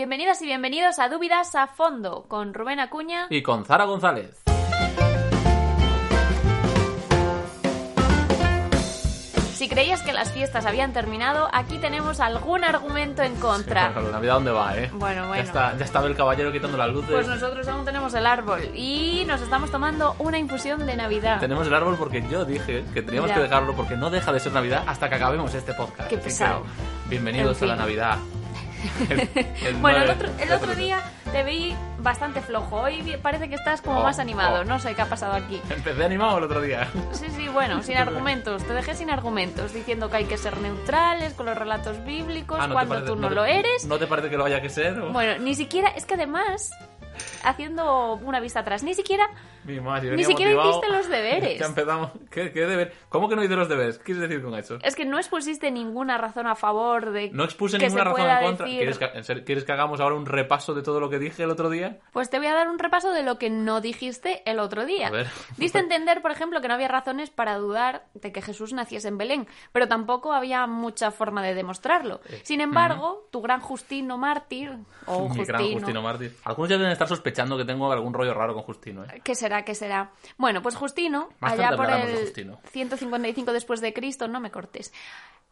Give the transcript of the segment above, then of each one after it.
Bienvenidas y bienvenidos a Dúvidas a Fondo con Rubén Acuña. Y con Zara González. Si creías que las fiestas habían terminado, aquí tenemos algún argumento en contra. ¿La Navidad dónde va, eh? Bueno, bueno. Ya, está, ya estaba el caballero quitando las luces. Pues nosotros aún tenemos el árbol y nos estamos tomando una infusión de Navidad. Tenemos el árbol porque yo dije que teníamos Ya. que dejarlo porque no deja de ser Navidad hasta que acabemos este podcast. Qué que, pesado. bienvenidos En a la. Navidad. El- el Bueno, el otro, el otro día te vi bastante flojo. Hoy parece que estás como Oh, más animado. oh. No sé qué ha pasado aquí. Empecé animado el otro día. Sí, sí, bueno, sin argumentos. Te dejé sin argumentos, diciendo que hay que ser neutrales con los relatos bíblicos Ah, ¿no te cuando parece- tú no, te- lo eres. ¿No te parece que lo haya que ser? o? Bueno, ni siquiera, es que además, haciendo una vista atrás, ni siquiera Mi madre, Ni siquiera motivado. hiciste los deberes. Ya empezamos. ¿Qué, qué deber? ¿Cómo que no hice los deberes? ¿Qué quieres decir con eso? es que no expusiste ninguna razón a favor de No expuse que ninguna se razón pueda en contra. decir- ¿Quieres que, en serio, ¿Quieres que hagamos ahora un repaso de todo lo que dije el otro día? Pues te voy a dar un repaso de lo que no dijiste el otro día. A ver. Diste a entender, por ejemplo, que no había razones para dudar de que Jesús naciese en Belén, pero tampoco había mucha forma de demostrarlo. Eh, Sin embargo, tu gran Justino mártir, o Mi gran Justino, Justino Mártir. Algunos ya deben estar sospechando que tengo algún rollo raro con Justino, ¿eh? ¿Qué será? ¿Qué será? Bueno, pues Justino, Más allá por el Justino. 155 después de Cristo, no me cortes,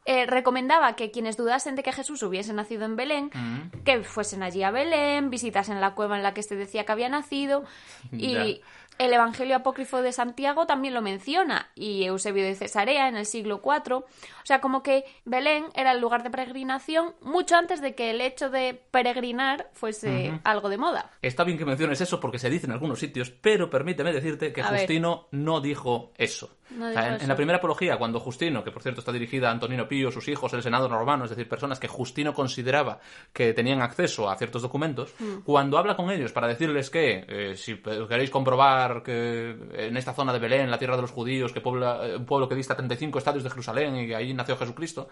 eh, recomendaba que quienes dudasen de que Jesús hubiese nacido en Belén, Mm. que fuesen allí a Belén, visitasen la cueva en la que este decía que había nacido y. el Evangelio apócrifo de Santiago también lo menciona y Eusebio de Cesarea en el siglo IV. O sea, como que Belén era el lugar de peregrinación mucho antes de que el hecho de peregrinar fuese algo de moda. Está bien que menciones eso porque se dice en algunos sitios, pero permíteme decirte que A ver. Justino no dijo eso. No en, la primera apología, cuando Justino, que por cierto está dirigida a Antonino Pío, sus hijos, el Senado romano, es decir, personas que Justino consideraba que tenían acceso a ciertos documentos, Mm. cuando habla con ellos para decirles que, eh, si queréis comprobar que en esta zona de Belén, la tierra de los judíos, que puebla, eh, un pueblo que dista 35 estadios de Jerusalén y que ahí nació Jesucristo,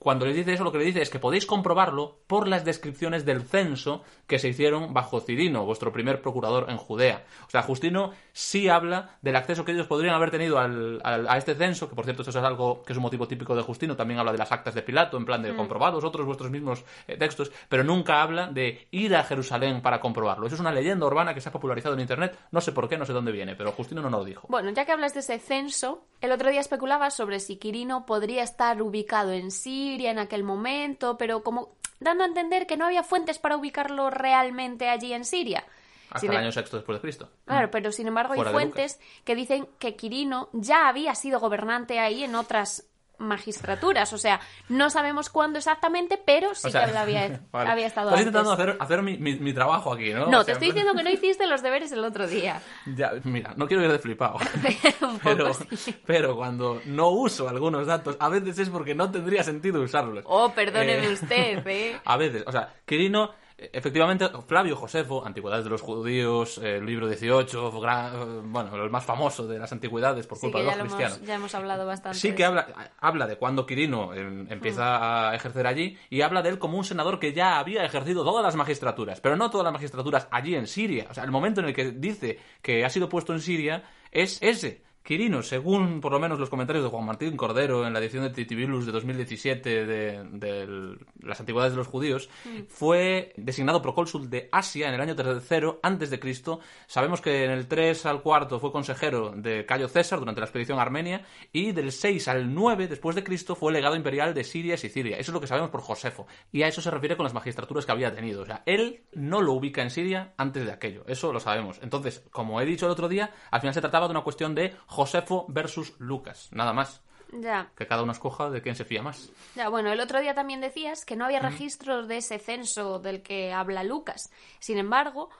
cuando les dice eso, lo que le dice es que podéis comprobarlo por las descripciones del censo que se hicieron bajo Cirino, vuestro primer procurador en Judea. O sea, Justino sí habla del acceso que ellos podrían haber tenido al- al- a este censo, que por cierto eso es algo que es un motivo típico de Justino, también habla de las actas de Pilato, en plan de comprobados otros vuestros mismos eh, textos, pero nunca habla de ir a Jerusalén para comprobarlo. Eso es una leyenda urbana que se ha popularizado en Internet, no sé por qué, no sé dónde viene, pero Justino no nos lo dijo. Bueno, ya que hablas de ese censo, el otro día especulaba sobre si Quirino podría estar ubicado en Siria en aquel momento, pero como dando a entender que no había fuentes para ubicarlo realmente allí en Siria. Hasta Sin el em- año sexto después de Cristo. Claro, pero sin embargo hay Fuera de fuentes que dicen que Quirino ya había sido gobernante ahí en otras magistraturas. O sea, no sabemos cuándo exactamente, pero sí O sea, que había, vale. había estado Estás antes. intentando hacer, hacer mi, mi- mi trabajo aquí, ¿no? No, O te sea, estoy diciendo que no hiciste los deberes el otro día. Ya, mira, no quiero ir de flipado. Un poco Pero, sí. pero cuando no uso algunos datos, a veces es porque no tendría sentido usarlos. Oh, perdóneme Eh, usted, ¿eh? A veces, o sea, Quirino, efectivamente, Flavio Josefo, Antigüedades de los Judíos, eh, el libro 18, gra- eh, bueno, el más famoso de las antigüedades por culpa de los lo cristianos. hemos, ya hemos hablado bastante. Sí que habla, habla de cuando Quirino eh, empieza Mm. a ejercer allí y habla de él como un senador que ya había ejercido todas las magistraturas, pero no todas las magistraturas allí en Siria. O sea, el momento en el que dice que ha sido puesto en Siria es ese. Quirino, según por lo menos los comentarios de Juan Martín Cordero en la edición de Titibilus de 2017 de, de las antigüedades de los judíos, Mm. fue designado procónsul de Asia en el año tercero antes de Cristo. Sabemos que en el 3 al 4 fue consejero de Cayo César durante la expedición a armenia y del 6 al 9 después de Cristo fue legado imperial de Siria y Sicilia. Eso es lo que sabemos por Josefo. Y a eso se refiere con las magistraturas que había tenido. O sea, él no lo ubica en Siria antes de aquello. Eso lo sabemos. Entonces, como he dicho el otro día, al final se trataba de una cuestión de Josefo versus Lucas. Nada más. Ya, Que cada uno escoja de quién se fía más. ya, bueno, el otro día también decías que no había registros de ese censo del que habla Lucas. Sin embargo,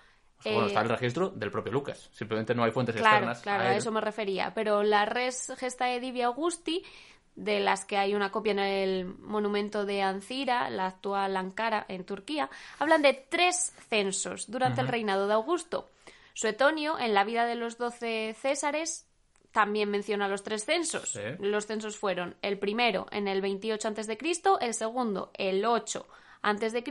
Bueno, eh, está el registro del propio Lucas. Simplemente no hay fuentes Claro, externas. claro, a a eso me refería. Pero la res gestae divi Augusti, de las que hay una copia en el monumento de Ancira, la actual Ankara, en Turquía, hablan de tres censos durante el reinado de Augusto. Suetonio, en la vida de los doce césares, también menciona los tres censos. Sí. Los censos fueron el primero en el 28 a.C., el segundo el 8 a.C.,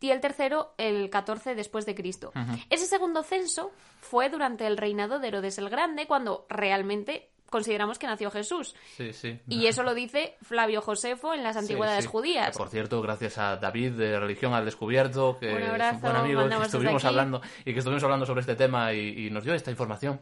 y el tercero el 14 después de Cristo. Ese segundo censo fue durante el reinado de Herodes el Grande, cuando realmente consideramos que nació Jesús. Sí, sí. Y eso lo dice Flavio Josefo en las antigüedades sí. judías. Que, por cierto, gracias a David de Religión al Descubierto, que es un buen amigo, que estuvimos hablando y que estuvimos hablando sobre este tema y, y nos dio esta información.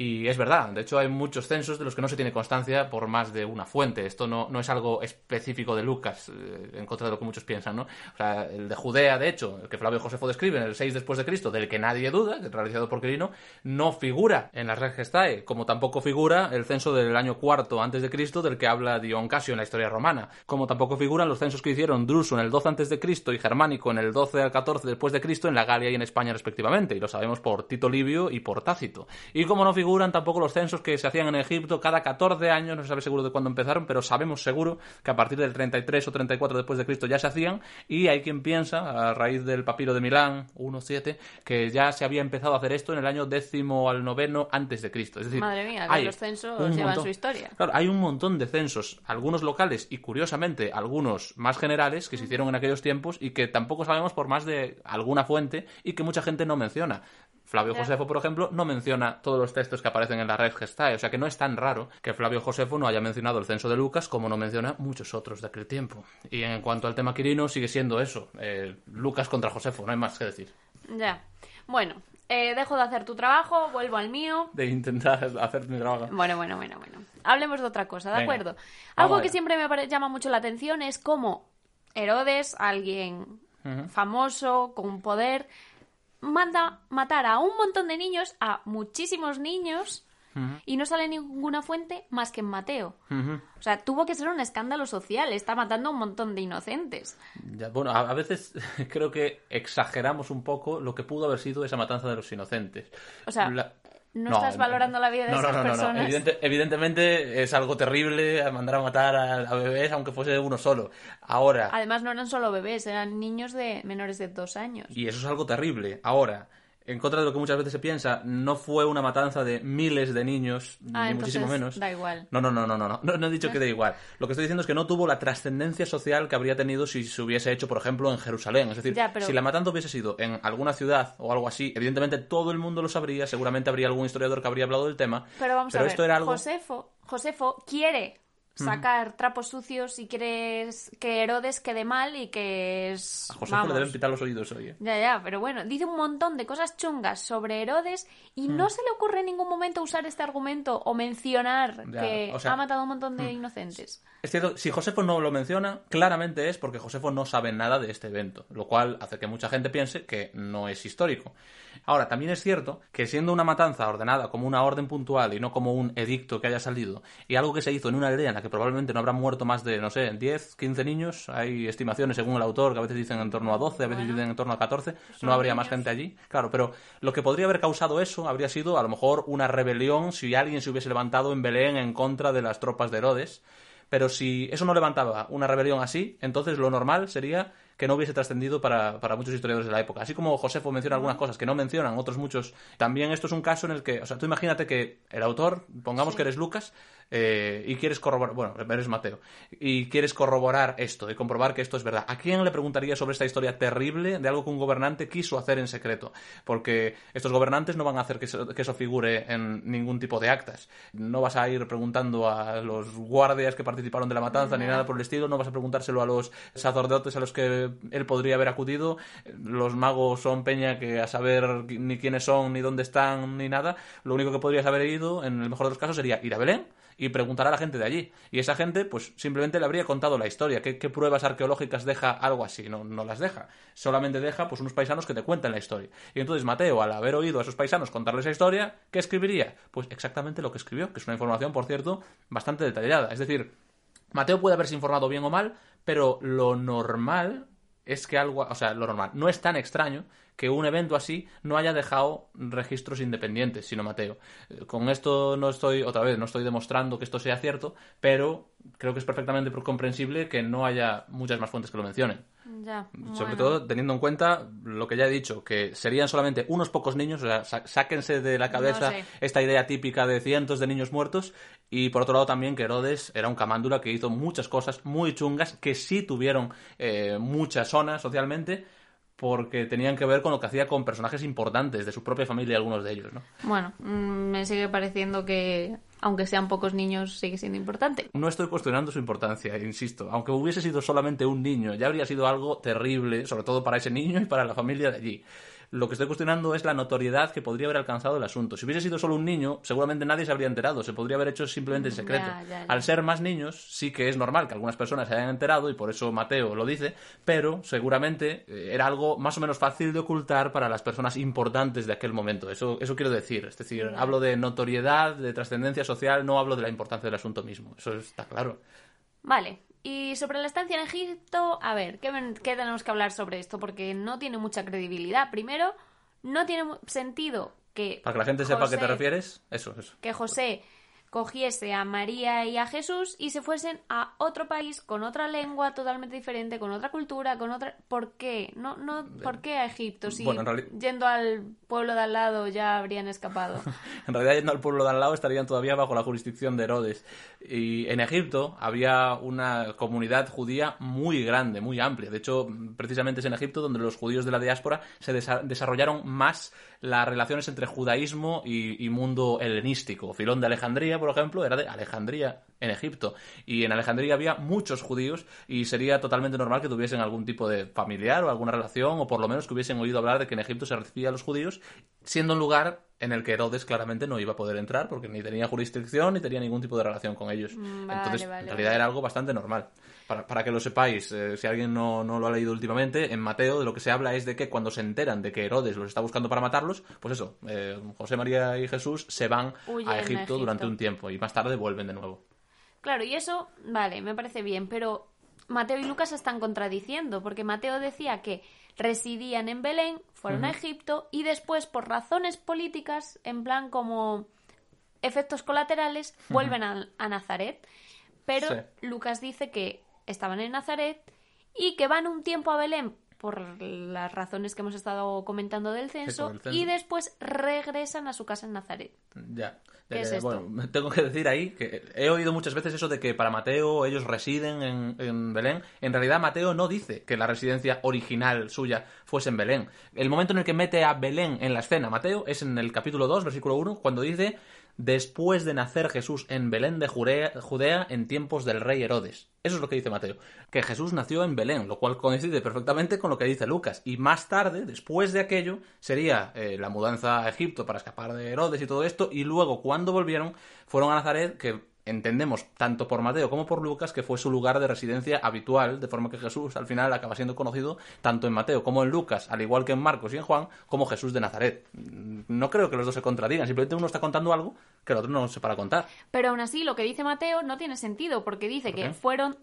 Y es verdad, de hecho hay muchos censos de los que no se tiene constancia por más de una fuente. Esto no, no es algo específico de Lucas, eh, en contra de lo que muchos piensan, ¿no? O sea, el de Judea, de hecho, el que Flavio Josefo describe en el 6 después de Cristo, del que nadie duda, realizado por Quirino, no figura en la Red Gestae, como tampoco figura el censo del año cuarto antes de Cristo, del que habla Dion Casio en la historia romana, como tampoco figuran los censos que hicieron Druso en el 12 antes de Cristo y Germánico en el 12 al 14 después de Cristo en la Galia y en España respectivamente, y lo sabemos por Tito Livio y por Tácito. Y como no figuran tampoco los censos que se hacían en Egipto cada 14 años, no se sabe seguro de cuándo empezaron, pero sabemos seguro que a partir del 33 o 34 después de Cristo ya se hacían, y hay quien piensa, a raíz del papiro de Milán 1.7, que ya se había empezado a hacer esto en el año décimo al noveno antes de Cristo. Es decir, Madre mía, que hay los censos llevan montón. su historia. Claro, hay un montón de censos, algunos locales y curiosamente algunos más generales que se hicieron en aquellos tiempos y que tampoco sabemos por más de alguna fuente y que mucha gente no menciona. Flavio. Josefo, por ejemplo, no menciona todos los textos que aparecen en la Red Gestae, o sea que no es tan raro que Flavio Josefo no haya mencionado el censo de Lucas como no menciona muchos otros de aquel tiempo. Y en cuanto al tema Quirino, sigue siendo eso, eh, Lucas contra Josefo, no hay más que decir. Ya. Bueno, eh, dejo de hacer tu trabajo, vuelvo al mío. De intentar hacer mi trabajo. Bueno, bueno, bueno, bueno. Hablemos de otra cosa, ¿de Venga. acuerdo? Algo allá. que siempre me llama mucho la atención es cómo Herodes, alguien famoso, con poder, manda matar a un montón de niños, a muchísimos niños, y no sale ninguna fuente más que en Mateo. O sea, tuvo que ser un escándalo social, está matando a un montón de inocentes. Ya, bueno, a, a veces creo que exageramos un poco lo que pudo haber sido esa matanza de los inocentes. O sea, La- ¿no estás valorando la vida de no, esas no, personas? Evidente- evidentemente es algo terrible mandar a matar a, a bebés, aunque fuese uno solo. Ahora, Además, no eran solo bebés, eran niños de menores de dos años. y eso es algo terrible. Ahora, en contra de lo que muchas veces se piensa, no fue una matanza de miles de niños, Ah, ni muchísimo menos. da igual. No, no, no, no, no, no, no, he dicho que da igual. Lo que estoy diciendo es que no tuvo la trascendencia social que habría tenido si se hubiese hecho, por ejemplo, en Jerusalén. Es decir, Ya, pero- si la matanza hubiese sido en alguna ciudad o algo así, evidentemente todo el mundo lo sabría, seguramente habría algún historiador que habría hablado del tema. Pero vamos a ver, esto era algo... Josefo, Josefo quiere sacar trapos sucios y quiere que Herodes quede mal y que es... A José le deben pitar los oídos hoy. ¿eh? Ya, ya, pero bueno, dice un montón de cosas chungas sobre Herodes y no se le ocurre en ningún momento usar este argumento o mencionar Ya, que o sea, ha matado a un montón de inocentes. Es cierto, si Josefo no lo menciona, claramente es porque Josefo no sabe nada de este evento, lo cual hace que mucha gente piense que no es histórico. Ahora, también es cierto que siendo una matanza ordenada como una orden puntual y no como un edicto que haya salido, y algo que se hizo en una aldea en la que probablemente no habrán muerto más de, no sé, 10, 15 niños, hay estimaciones según el autor que a veces dicen en torno a 12, a veces Bueno. dicen en torno a 14, son no habría más gente allí. Claro, pero lo que podría haber causado eso habría sido a lo mejor una rebelión si alguien se hubiese levantado en Belén en contra de las tropas de Herodes. Pero si eso no levantaba una rebelión así, entonces lo normal sería que no hubiese trascendido para, para muchos historiadores de la época. Así como Josefo menciona algunas cosas que no mencionan, otros muchos. También esto es un caso en el que, o sea, tú imagínate que el autor, pongamos Sí. que eres Lucas, eh, y quieres corroborar, bueno, eres Mateo, y quieres corroborar esto y comprobar que esto es verdad. ¿A quién le preguntaría sobre esta historia terrible de algo que un gobernante quiso hacer en secreto? Porque estos gobernantes no van a hacer que eso, que eso figure en ningún tipo de actas. No vas a ir preguntando a los guardias que participaron de la matanza ni nada por el estilo, no vas a preguntárselo a los sacerdotes a los que él podría haber acudido. Los magos son peña que a saber ni quiénes son, ni dónde están, ni nada. Lo único que podrías haber ido, en el mejor de los casos, sería ir a Belén y preguntar a la gente de allí. Y esa gente, pues simplemente le habría contado la historia. ¿Qué, qué pruebas arqueológicas deja algo así? No, no las deja. Solamente deja pues unos paisanos que te cuentan la historia. Y entonces Mateo, al haber oído a esos paisanos contarle esa historia, ¿qué escribiría? Pues exactamente lo que escribió, que es una información, por cierto, bastante detallada. Es decir, Mateo puede haberse informado bien o mal, pero lo normal es que algo, o sea, lo normal, no es tan extraño que un evento así no haya dejado registros independientes, sino Mateo. Eh, Con esto no estoy, otra vez, no estoy demostrando que esto sea cierto, pero creo que es perfectamente comprensible que no haya muchas más fuentes que lo mencionen. Ya, Sobre bueno. todo teniendo en cuenta lo que ya he dicho, que serían solamente unos pocos niños, o sea, sáquense de la cabeza No sé. esta idea típica de cientos de niños muertos, y por otro lado también que Herodes era un camándula que hizo muchas cosas muy chungas, que sí tuvieron eh, mucha zona socialmente, porque tenían que ver con lo que hacía con personajes importantes de su propia familia, algunos de ellos, ¿no? Bueno, mm, me sigue pareciendo que aunque sean pocos niños, sigue siendo importante. No estoy cuestionando su importancia, insisto. Aunque hubiese sido solamente un niño, ya habría sido algo terrible, sobre todo para ese niño y para la familia de allí. Lo que estoy cuestionando es la notoriedad que podría haber alcanzado el asunto. Si hubiese sido solo un niño, seguramente nadie se habría enterado. Se podría haber hecho simplemente en secreto. Ya, ya, ya. Al ser más niños, sí que es normal que algunas personas se hayan enterado y por eso Mateo lo dice, pero seguramente eh, era algo más o menos fácil de ocultar para las personas importantes de aquel momento. Eso, eso quiero decir. Es decir, hablo de notoriedad, de trascendencia social, no hablo de la importancia del asunto mismo. Eso está claro. Vale. Y sobre la estancia en Egipto, a ver, ¿qué, qué tenemos que hablar sobre esto? Porque no tiene mucha credibilidad. Primero, no tiene sentido que. Para que la gente sepa a qué te refieres, eso, eso. Que José cogiese a María y a Jesús y se fuesen a otro país con otra lengua totalmente diferente, con otra cultura, con otra... ¿Por qué? No, no, ¿Por qué a Egipto? Si Bueno, yendo al pueblo de al lado ya habrían escapado. En realidad, yendo al pueblo de al lado, estarían todavía bajo la jurisdicción de Herodes. Y en Egipto había una comunidad judía muy grande, muy amplia. De hecho, precisamente es en Egipto donde los judíos de la diáspora se desa- desarrollaron más las relaciones entre judaísmo y, y mundo helenístico. Filón de Alejandría, por ejemplo, era de Alejandría, en Egipto. Y en Alejandría había muchos judíos y sería totalmente normal que tuviesen algún tipo de familiar o alguna relación, o por lo menos que hubiesen oído hablar de que en Egipto se recibía a los judíos, siendo un lugar en el que Herodes claramente no iba a poder entrar porque ni tenía jurisdicción ni tenía ningún tipo de relación con ellos. Mm, vale, Entonces, vale, en realidad vale. era algo bastante normal. Para, para que lo sepáis, eh, si alguien no, no lo ha leído últimamente, en Mateo de lo que se habla es de que cuando se enteran de que Herodes los está buscando para matarlos, pues eso, eh, José María y Jesús se van Huyen a Egipto, Egipto. durante un tiempo y más tarde vuelven de nuevo. Claro, y eso, vale, me parece bien, pero Mateo y Lucas se están contradiciendo, porque Mateo decía que residían en Belén, fueron a Egipto y después, por razones políticas, en plan como efectos colaterales, vuelven a, a Nazaret. Pero Sí. Lucas dice que estaban en Nazaret y que van un tiempo a Belén por las razones que hemos estado comentando del censo, y después regresan a su casa en Nazaret. Ya. ¿Qué ya, es? Bueno, tengo que decir ahí que he oído muchas veces eso de que para Mateo ellos residen en, en Belén. En realidad Mateo no dice que la residencia original suya fuese en Belén. El momento en el que mete a Belén en la escena, Mateo, es en el capítulo 2, versículo 1, cuando dice después de nacer Jesús en Belén de Judea, en tiempos del rey Herodes. Eso es lo que dice Mateo, que Jesús nació en Belén, lo cual coincide perfectamente con lo que dice Lucas. Y más tarde, después de aquello, sería eh, la mudanza a Egipto para escapar de Herodes y todo esto, y luego cuando volvieron, fueron a Nazaret, que entendemos tanto por Mateo como por Lucas que fue su lugar de residencia habitual, de forma que Jesús al final acaba siendo conocido tanto en Mateo como en Lucas, al igual que en Marcos y en Juan, como Jesús de Nazaret. No creo que los dos se contradigan, simplemente uno está contando algo que el otro no se para contar. Pero aún así, lo que dice Mateo no tiene sentido, porque dice ¿Por que fueron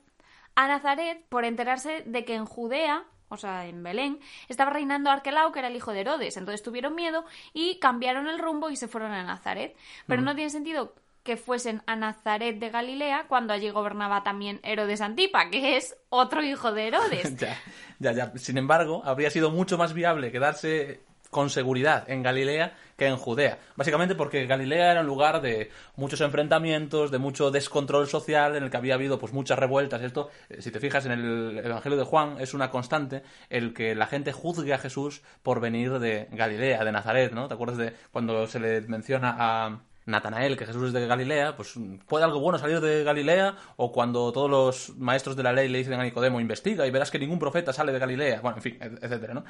a Nazaret por enterarse de que en Judea, o sea, en Belén, estaba reinando Arquelao, que era el hijo de Herodes. Entonces tuvieron miedo y cambiaron el rumbo y se fueron a Nazaret. Pero no tiene sentido que fuesen a Nazaret de Galilea cuando allí gobernaba también Herodes Antipa, que es otro hijo de Herodes. ya, ya, ya. Sin embargo, habría sido mucho más viable quedarse con seguridad en Galilea que en Judea. Básicamente porque Galilea era un lugar de muchos enfrentamientos, de mucho descontrol social, en el que había habido pues muchas revueltas. Esto, eh, si te fijas en el Evangelio de Juan, es una constante el que la gente juzgue a Jesús por venir de Galilea, de Nazaret, ¿no? ¿Te acuerdas de cuando se le menciona a Natanael, que Jesús es de Galilea, pues puede algo bueno salir de Galilea, o cuando todos los maestros de la ley le dicen a Nicodemo, investiga y verás que ningún profeta sale de Galilea, bueno, en fin, et- etcétera, ¿no?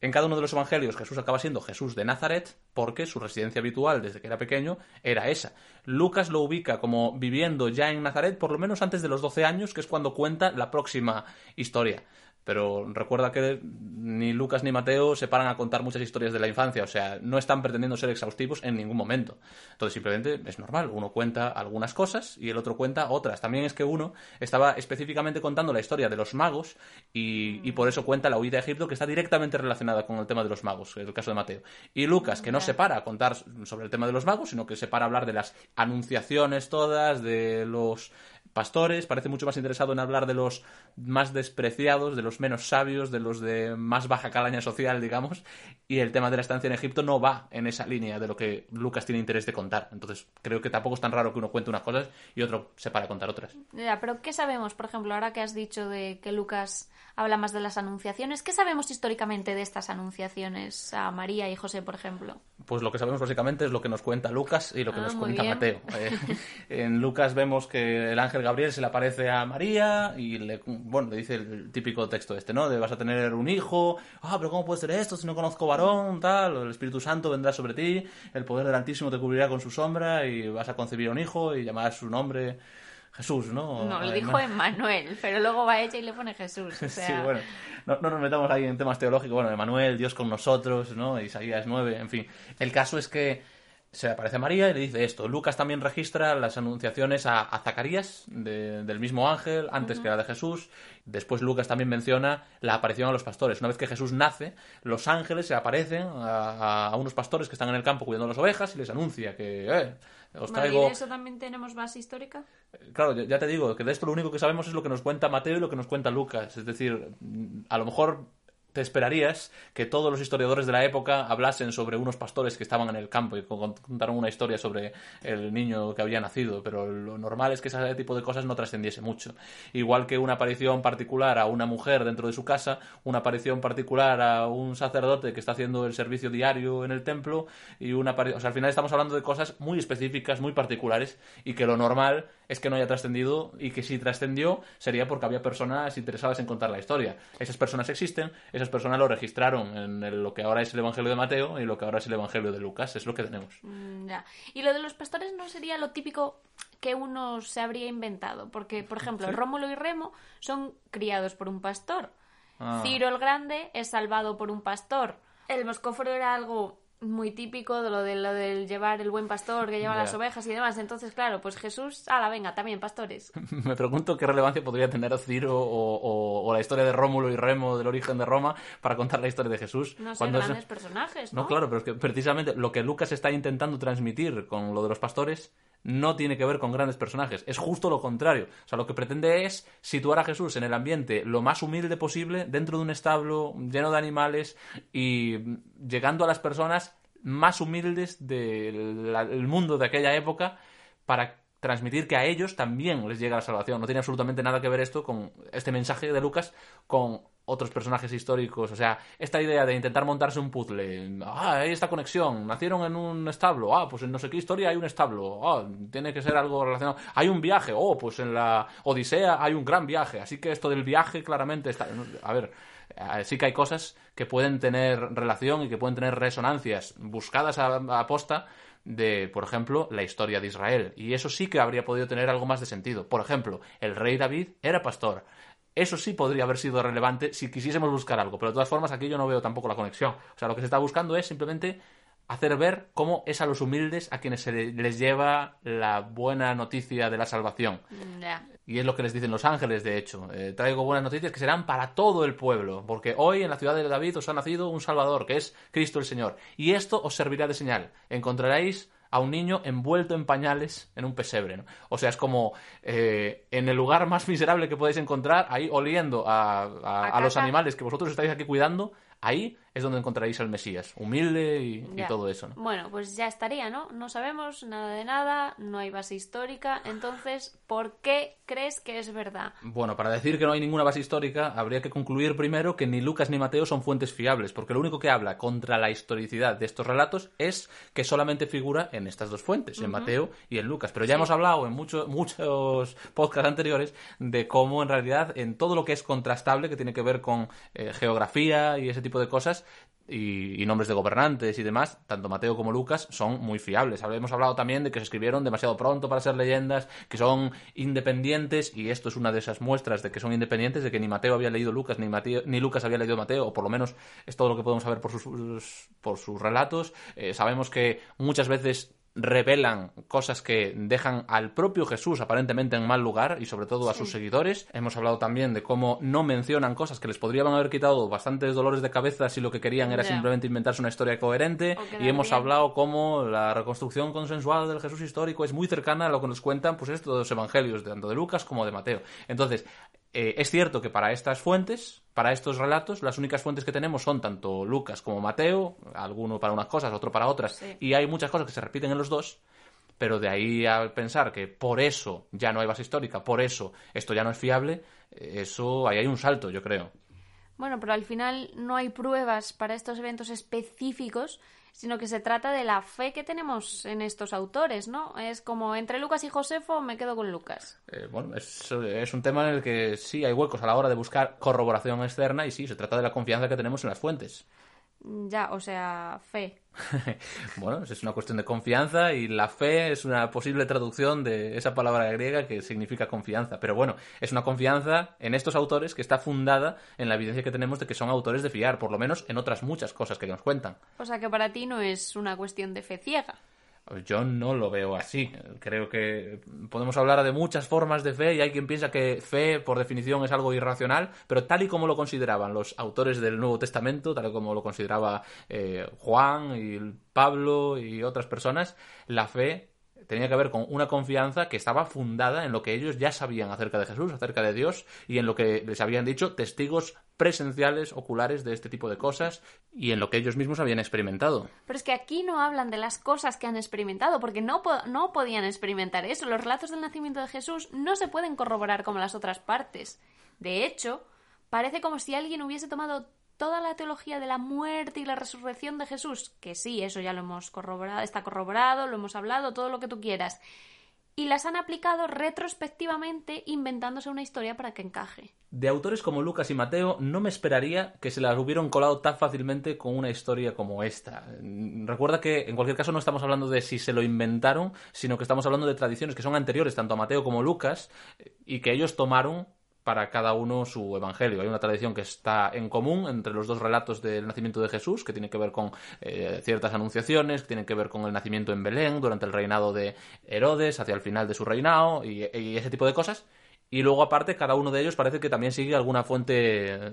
En cada uno de los evangelios Jesús acaba siendo Jesús de Nazaret, porque su residencia habitual desde que era pequeño era esa. Lucas lo ubica como viviendo ya en Nazaret, por lo menos antes de los 12 años, que es cuando cuenta la próxima historia. Pero recuerda que ni Lucas ni Mateo se paran a contar muchas historias de la infancia, o sea, no están pretendiendo ser exhaustivos en ningún momento. Entonces simplemente es normal, uno cuenta algunas cosas y el otro cuenta otras. También es que uno estaba específicamente contando la historia de los magos y, y por eso cuenta la huida a Egipto que está directamente relacionada con el tema de los magos, el caso de Mateo. Y Lucas, que no se para a contar sobre el tema de los magos, sino que se para a hablar de las anunciaciones todas, de los pastores, parece mucho más interesado en hablar de los más despreciados, de los menos sabios, de los de más baja calaña social, digamos, y el tema de la estancia en Egipto no va en esa línea de lo que Lucas tiene interés de contar. Entonces, creo que tampoco es tan raro que uno cuente unas cosas y otro se para a contar otras. Ya, pero ¿qué sabemos, por ejemplo, ahora que has dicho de que Lucas habla más de las anunciaciones, ¿qué sabemos históricamente de estas anunciaciones a María y José, por ejemplo? Pues lo que sabemos básicamente es lo que nos cuenta Lucas y lo que Ah, nos cuenta bien. Mateo. Eh, en Lucas vemos que el ángel Gabriel se le aparece a María y le, bueno, le dice el típico texto este, ¿no? De vas a tener un hijo, ah, pero ¿cómo puede ser esto si no conozco varón, tal? El Espíritu Santo vendrá sobre ti, el poder del Altísimo te cubrirá con su sombra y vas a concebir un hijo y llamarás su nombre Jesús, ¿no? No, lo dijo Emmanuel, pero luego va ella y le pone Jesús. O sea, Sí, bueno, no, no nos metamos ahí en temas teológicos. Bueno, Emanuel, Dios con nosotros, ¿no? Isaías 9, en fin. El caso es que se aparece a María y le dice esto. Lucas también registra las anunciaciones a, a Zacarías de- del mismo ángel, antes que la de Jesús. Después Lucas también menciona la aparición a los pastores. Una vez que Jesús nace, los ángeles se aparecen a, a unos pastores que están en el campo cuidando las ovejas y les anuncia que, eh, os Vale, ¿y traigo... de eso también tenemos base histórica? Claro, ya- ya te digo que de esto lo único que sabemos es lo que nos cuenta Mateo y lo que nos cuenta Lucas. Es decir, mm, a lo mejor te esperarías que todos los historiadores de la época hablasen sobre unos pastores que estaban en el campo y con- contaron una historia sobre el niño que había nacido, pero lo normal es que ese tipo de cosas no trascendiese mucho. Igual que una aparición particular a una mujer dentro de su casa, una aparición particular a un sacerdote que está haciendo el servicio diario en el templo y una apari- o sea, al final estamos hablando de cosas muy específicas, muy particulares y que lo normal es que no haya trascendido y que si trascendió sería porque había personas interesadas en contar la historia. Esas personas existen, esas personas lo registraron en el- lo que ahora es el Evangelio de Mateo y lo que ahora es el Evangelio de Lucas, es lo que tenemos. Mm, ya. Y lo de los pastores no sería lo típico que uno se habría inventado, porque, por ejemplo, Rómulo y Remo son criados por un pastor. Ah. Ciro el Grande es salvado por un pastor. El moscóforo era algo muy típico de lo, de lo del llevar el buen pastor que lleva las ovejas y demás. Entonces, claro, pues Jesús, la venga, también pastores. Me pregunto qué relevancia podría tener Ciro o, o- o la historia de Rómulo y Remo del origen de Roma para contar la historia de Jesús. No es- grandes personajes, ¿no? No, claro, pero es que precisamente lo que Lucas está intentando transmitir con lo de los pastores no tiene que ver con grandes personajes, es justo lo contrario. O sea, lo que pretende es situar a Jesús en el ambiente lo más humilde posible, dentro de un establo lleno de animales y llegando a las personas más humildes del mundo de aquella época para transmitir que a ellos también les llega la salvación. No tiene absolutamente nada que ver esto con este mensaje de Lucas con otros personajes históricos. O sea, esta idea de intentar montarse un puzzle. Ah, hay esta conexión. Nacieron en un establo. Ah, pues en no sé qué historia hay un establo. Ah, tiene que ser algo relacionado. Hay un viaje. Oh, pues en la Odisea hay un gran viaje. Así que esto del viaje claramente está... A ver, eh, sí que hay cosas que pueden tener relación y que pueden tener resonancias buscadas a, a posta de, por ejemplo, la historia de Israel. Y eso sí que habría podido tener algo más de sentido. Por ejemplo, el rey David era pastor. Eso sí podría haber sido relevante si quisiésemos buscar algo, pero de todas formas aquí yo no veo tampoco la conexión. O sea, lo que se está buscando es simplemente hacer ver cómo es a los humildes a quienes se le- les lleva la buena noticia de la salvación. Mm. Y es lo que les dicen los ángeles, de hecho. Eh, traigo buenas noticias que serán para todo el pueblo, porque hoy en la ciudad de David os ha nacido un Salvador, que es Cristo el Señor. Y esto os servirá de señal. Encontraréis a un niño envuelto en pañales en un pesebre. ¿no? O sea, es como eh, en el lugar más miserable que podéis encontrar, ahí oliendo a, a- A a los animales que vosotros estáis aquí cuidando, ahí es donde encontraréis al Mesías, humilde y, todo eso. ¿no? Bueno, pues ya estaría, ¿no? No sabemos nada de nada, no hay base histórica. Entonces, ¿por qué crees que es verdad? Bueno, para decir que no hay ninguna base histórica, habría que concluir primero que ni Lucas ni Mateo son fuentes fiables, porque lo único que habla contra la historicidad de estos relatos es que solamente figura en estas dos fuentes, en Mateo y en Lucas. Pero ya hemos hablado en mucho- muchos podcasts anteriores de cómo en realidad en todo lo que es contrastable, que tiene que ver con eh, geografía y ese tipo de cosas, y, nombres de gobernantes y demás, tanto Mateo como Lucas son muy fiables. Hemos hablado también de que se escribieron demasiado pronto para ser leyendas, que son independientes, y esto es una de esas muestras de que son independientes, de que ni Mateo había leído Lucas, ni, Mateo, ni Lucas había leído Mateo, o por lo menos es todo lo que podemos saber por sus, por sus relatos. Eh, sabemos que muchas veces revelan cosas que dejan al propio Jesús aparentemente en mal lugar y sobre todo a sus seguidores. Hemos hablado también de cómo no mencionan cosas que les podrían haber quitado bastantes dolores de cabeza si lo que querían era simplemente inventarse una historia coherente. Y hemos bien. hablado cómo la reconstrucción consensual del Jesús histórico es muy cercana a lo que nos cuentan pues estos evangelios, tanto de Lucas como de Mateo. Entonces, eh, es cierto que para estas fuentes, para estos relatos, las únicas fuentes que tenemos son tanto Lucas como Mateo, alguno para unas cosas, otro para otras, Sí. y hay muchas cosas que se repiten en los dos, pero de ahí a pensar que por eso ya no hay base histórica, por eso esto ya no es fiable, eh, eso ahí hay un salto, yo creo. Bueno, pero al final no hay pruebas para estos eventos específicos, sino que se trata de la fe que tenemos en estos autores, ¿no? Es como entre Lucas y Josefo me quedo con Lucas. Eh, bueno, es, es un tema en el que sí hay huecos a la hora de buscar corroboración externa y sí, se trata de la confianza que tenemos en las fuentes. Ya, o sea, fe. bueno, es una cuestión de confianza y la fe es una posible traducción de esa palabra griega que significa confianza. Pero bueno, es una confianza en estos autores que está fundada en la evidencia que tenemos de que son autores de fiar, por lo menos en otras muchas cosas que nos cuentan. O sea que para ti no es una cuestión de fe ciega. Yo no lo veo así. Creo que podemos hablar de muchas formas de fe y hay quien piensa que fe, por definición, es algo irracional, pero tal y como lo consideraban los autores del Nuevo Testamento, tal y como lo consideraba eh, Juan y Pablo y otras personas, la fe tenía que ver con una confianza que estaba fundada en lo que ellos ya sabían acerca de Jesús, acerca de Dios y en lo que les habían dicho testigos presenciales, oculares de este tipo de cosas y en lo que ellos mismos habían experimentado. Pero es que aquí no hablan de las cosas que han experimentado, porque no, no podían experimentar eso. Los relatos del nacimiento de Jesús no se pueden corroborar como las otras partes. De hecho, parece como si alguien hubiese tomado toda la teología de la muerte y la resurrección de Jesús, que sí, eso ya lo hemos corroborado, está corroborado, lo hemos hablado, todo lo que tú quieras, y las han aplicado retrospectivamente inventándose una historia para que encaje. De autores como Lucas y Mateo no me esperaría que se las hubieran colado tan fácilmente con una historia como esta. Recuerda que en cualquier caso no estamos hablando de si se lo inventaron, sino que estamos hablando de tradiciones que son anteriores tanto a Mateo como Lucas eh, y que ellos tomaron para cada uno su evangelio. Hay una tradición que está en común entre los dos relatos del nacimiento de Jesús, que tiene que ver con eh, ciertas anunciaciones, que tiene que ver con el nacimiento en Belén durante el reinado de Herodes, hacia el final de su reinado y, y ese tipo de cosas. Y luego, aparte, cada uno de ellos parece que también sigue alguna fuente eh,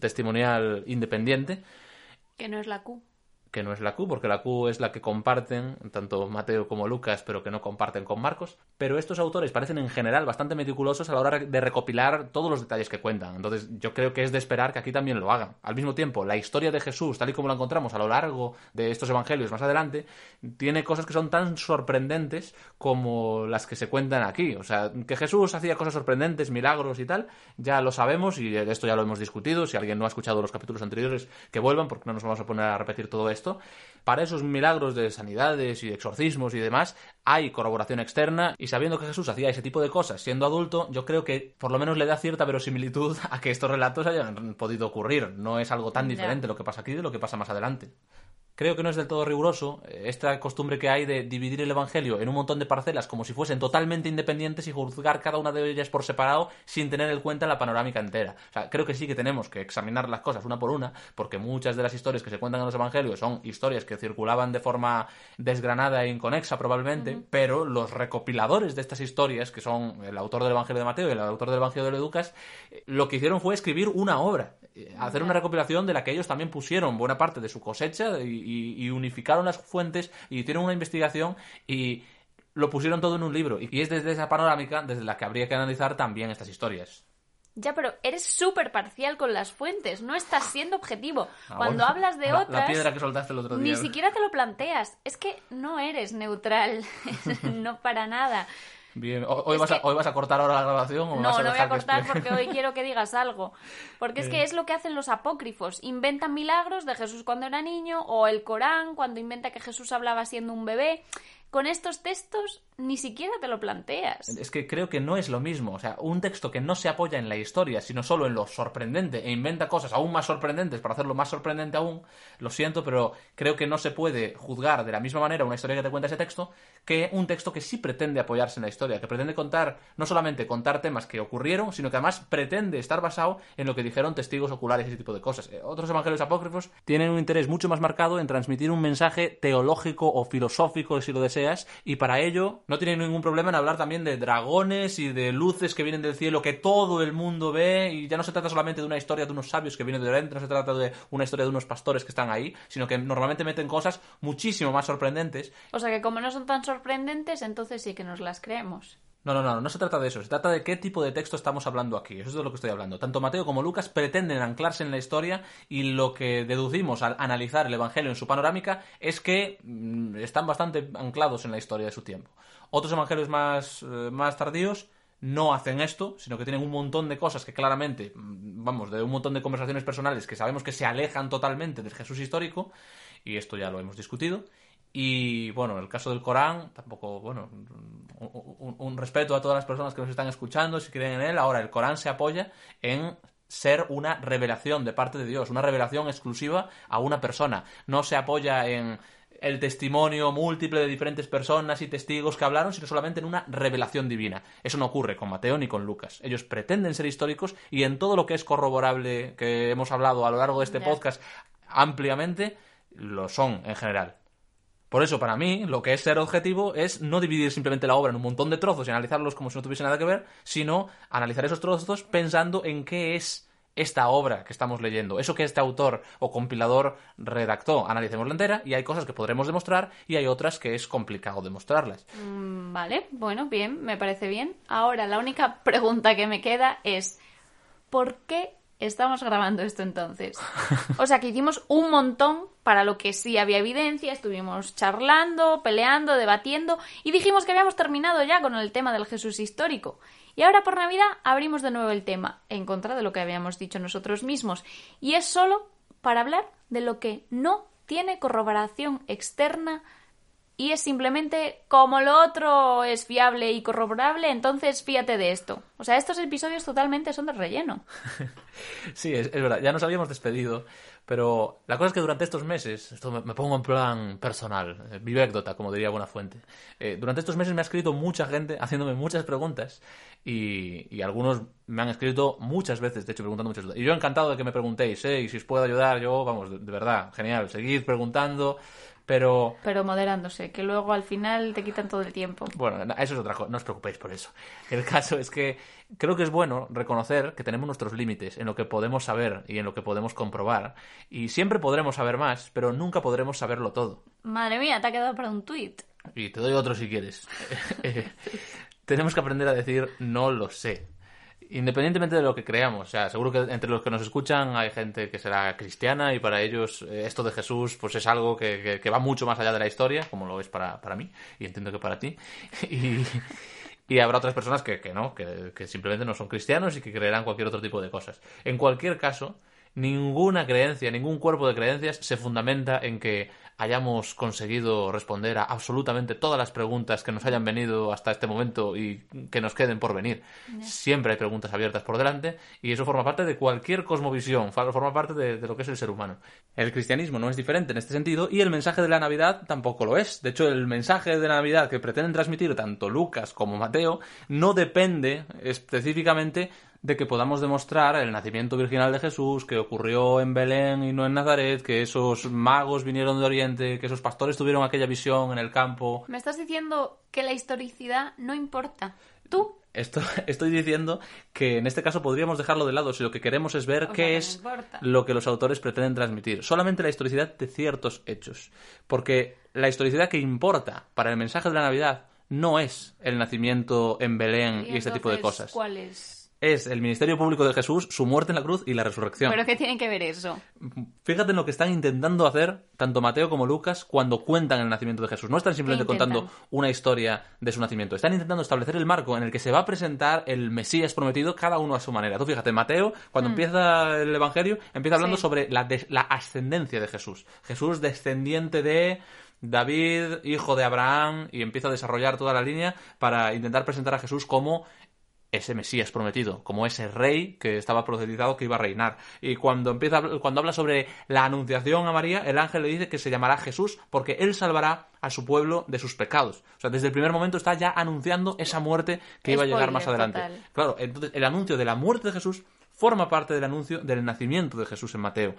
testimonial independiente, Que no es la Q. que no es la Q, porque la Q es la que comparten tanto Mateo como Lucas, pero que no comparten con Marcos. Pero estos autores parecen en general bastante meticulosos a la hora de recopilar todos los detalles que cuentan. Entonces, yo creo que es de esperar que aquí también lo hagan. Al mismo tiempo, la historia de Jesús, tal y como la encontramos a lo largo de estos evangelios más adelante, tiene cosas que son tan sorprendentes como las que se cuentan aquí. O sea, que Jesús hacía cosas sorprendentes, milagros y tal, ya lo sabemos y esto ya lo hemos discutido. Si alguien no ha escuchado los capítulos anteriores, que vuelvan, porque no nos vamos a poner a repetir todo esto. Para esos milagros de sanidades y de exorcismos y demás, hay corroboración externa y sabiendo que Jesús hacía ese tipo de cosas siendo adulto, yo creo que por lo menos le da cierta verosimilitud a que estos relatos hayan podido ocurrir. No es algo tan diferente lo que pasa aquí de lo que pasa más adelante. Creo que no es del todo riguroso eh, esta costumbre que hay de dividir el Evangelio en un montón de parcelas como si fuesen totalmente independientes y juzgar cada una de ellas por separado sin tener en cuenta la panorámica entera. O sea, creo que sí que tenemos que examinar las cosas una por una, porque muchas de las historias que se cuentan en los Evangelios son historias que circulaban de forma desgranada e inconexa probablemente, pero los recopiladores de estas historias, que son el autor del Evangelio de Mateo y el autor del Evangelio de Lucas, eh, lo que hicieron fue escribir una obra, eh, hacer una recopilación de la que ellos también pusieron buena parte de su cosecha y, y- y unificaron las fuentes y hicieron una investigación y lo pusieron todo en un libro. Y es desde esa panorámica desde la que habría que analizar también estas historias. Ya, pero eres súper parcial con las fuentes, no estás siendo objetivo. Ah, Cuando bueno. hablas de La- otras, La piedra que soltaste el otro día. ni siquiera te lo planteas. Es que no eres neutral, no para nada. Bien, ¿ho- ¿Hoy, vas a, ¿Hoy vas a cortar ahora la grabación o No, vas a no voy a cortar porque hoy quiero que digas algo. Porque es que es lo que hacen los apócrifos. Inventan milagros de Jesús cuando era niño o el Corán cuando inventa que Jesús hablaba siendo un bebé. Con estos textos ni siquiera te lo planteas. Es que creo que no es lo mismo. O sea, un texto que no se apoya en la historia, sino solo en lo sorprendente e inventa cosas aún más sorprendentes para hacerlo más sorprendente aún, lo siento, pero creo que no se puede juzgar de la misma manera una historia que te cuenta ese texto que un texto que sí pretende apoyarse en la historia, que pretende contar, no solamente contar temas que ocurrieron, sino que además pretende estar basado en lo que dijeron testigos oculares y ese tipo de cosas. Eh, Otros evangelios apócrifos tienen un interés mucho más marcado en transmitir un mensaje teológico o filosófico, si lo deseas, y para ello no tiene ningún problema en hablar también de dragones y de luces que vienen del cielo que todo el mundo ve, y ya no se trata solamente de una historia de unos sabios que vienen de Oriente, no se trata de una historia de unos pastores que están ahí, sino que normalmente meten cosas muchísimo más sorprendentes. O sea que como no son tan sorprendentes, entonces sí que nos las creemos. No, no, no, no se trata de eso, se trata de qué tipo de texto estamos hablando aquí, eso es de lo que estoy hablando. Tanto Mateo como Lucas pretenden anclarse en la historia y lo que deducimos al analizar el Evangelio en su panorámica es que mm, están bastante anclados en la historia de su tiempo. Otros evangelios más, eh, más tardíos no hacen esto, sino que tienen un montón de cosas que claramente, mm, vamos, de un montón de conversaciones personales que sabemos que se alejan totalmente del Jesús histórico, y esto ya lo hemos discutido. Y bueno, en el caso del Corán, tampoco, bueno, un, respeto a todas las personas que nos están escuchando, si creen en él. Ahora, el Corán se apoya en ser una revelación de parte de Dios, una revelación exclusiva a una persona. No se apoya en el testimonio múltiple de diferentes personas y testigos que hablaron, sino solamente en una revelación divina. Eso no ocurre con Mateo ni con Lucas. Ellos pretenden ser históricos y en todo lo que es corroborable que hemos hablado a lo largo de este podcast ampliamente, lo son en general. Por eso, para mí, lo que es ser objetivo es no dividir simplemente la obra en un montón de trozos y analizarlos como si no tuviese nada que ver, sino analizar esos trozos pensando en qué es esta obra que estamos leyendo, eso que este autor o compilador redactó. Analicémosla entera y hay cosas que podremos demostrar y hay otras que es complicado demostrarlas. Mm, Vale, bueno, bien, me parece bien. Ahora, la única pregunta que me queda es, ¿por qué estamos grabando esto entonces? O sea, que hicimos un montón para lo que sí había evidencia, estuvimos charlando, peleando, debatiendo y dijimos que habíamos terminado ya con el tema del Jesús histórico. Y ahora por Navidad abrimos de nuevo el tema, en contra de lo que habíamos dicho nosotros mismos. Y es solo para hablar de lo que no tiene corroboración externa y es simplemente como lo otro es fiable y corroborable, entonces fíjate de esto. O sea, estos episodios totalmente son de relleno. Sí, es, verdad, ya nos habíamos despedido, pero la cosa es que durante estos meses, esto me, me pongo en plan personal, eh, vivécdota, como diría Buenafuente, eh, durante estos meses me ha escrito mucha gente haciéndome muchas preguntas y, y algunos me han escrito muchas veces, de hecho, preguntando muchas dudas. Y yo encantado de que me preguntéis, ¿eh? Y si os puedo ayudar, yo, vamos, de, de verdad, genial, seguid preguntando, pero... Pero moderándose, que luego al final te quitan todo el tiempo. Bueno, eso es otra cosa, no os preocupéis por eso. El caso es que creo que es bueno reconocer que tenemos nuestros límites en lo que podemos saber y en lo que podemos comprobar. Y siempre podremos saber más, pero nunca podremos saberlo todo. Madre mía, te ha quedado para un tuit. Y te doy otro si quieres. Eh, tenemos que aprender a decir no lo sé. Independientemente de lo que creamos, o sea, seguro que entre los que nos escuchan hay gente que será cristiana y para ellos eh, esto de Jesús pues es algo que, va mucho más allá de la historia, como lo es para, para mí, y entiendo que para ti. Y, habrá otras personas que, no, que simplemente no son cristianos y que creerán cualquier otro tipo de cosas. En cualquier caso, ninguna creencia, ningún cuerpo de creencias se fundamenta en que hayamos conseguido responder a absolutamente todas las preguntas que nos hayan venido hasta este momento y que nos queden por venir. Siempre hay preguntas abiertas por delante y eso forma parte de cualquier cosmovisión, forma parte de, de lo que es el ser humano. El cristianismo no es diferente en este sentido y el mensaje de la Navidad tampoco lo es. De hecho, el mensaje de la Navidad que pretenden transmitir tanto Lucas como Mateo no depende específicamente de que podamos demostrar el nacimiento virginal de Jesús, que ocurrió en Belén y no en Nazaret, que esos magos vinieron de Oriente, que esos pastores tuvieron aquella visión en el campo. Me estás diciendo que la historicidad no importa. Tú, Esto, estoy diciendo que en este caso podríamos dejarlo de lado si lo que queremos es ver O qué es lo que los autores pretenden transmitir. Solamente la historicidad de ciertos hechos. Porque la historicidad que importa para el mensaje de la Navidad no es el nacimiento en Belén y, este tipo de cosas. ¿Cuál es? Es el ministerio público de Jesús, su muerte en la cruz y la resurrección. ¿Pero qué tiene que ver eso? Fíjate en lo que están intentando hacer tanto Mateo como Lucas cuando cuentan el nacimiento de Jesús. No están simplemente contando una historia de su nacimiento. Están intentando establecer el marco en el que se va a presentar el Mesías prometido, cada uno a su manera. Tú fíjate, Mateo, cuando empieza el Evangelio, empieza hablando Mm. Sí. sobre la, la ascendencia de Jesús. Jesús descendiente de David, hijo de Abraham, y empieza a desarrollar toda la línea para intentar presentar a Jesús como ese Mesías prometido, como ese rey que estaba profetizado que iba a reinar. Y cuando empieza, cuando habla sobre la anunciación a María, el ángel le dice que se llamará Jesús porque él salvará a su pueblo de sus pecados. O sea, desde el primer momento está ya anunciando esa muerte que iba a llegar más adelante. total. Claro, entonces el anuncio de la muerte de Jesús forma parte del anuncio del nacimiento de Jesús en Mateo.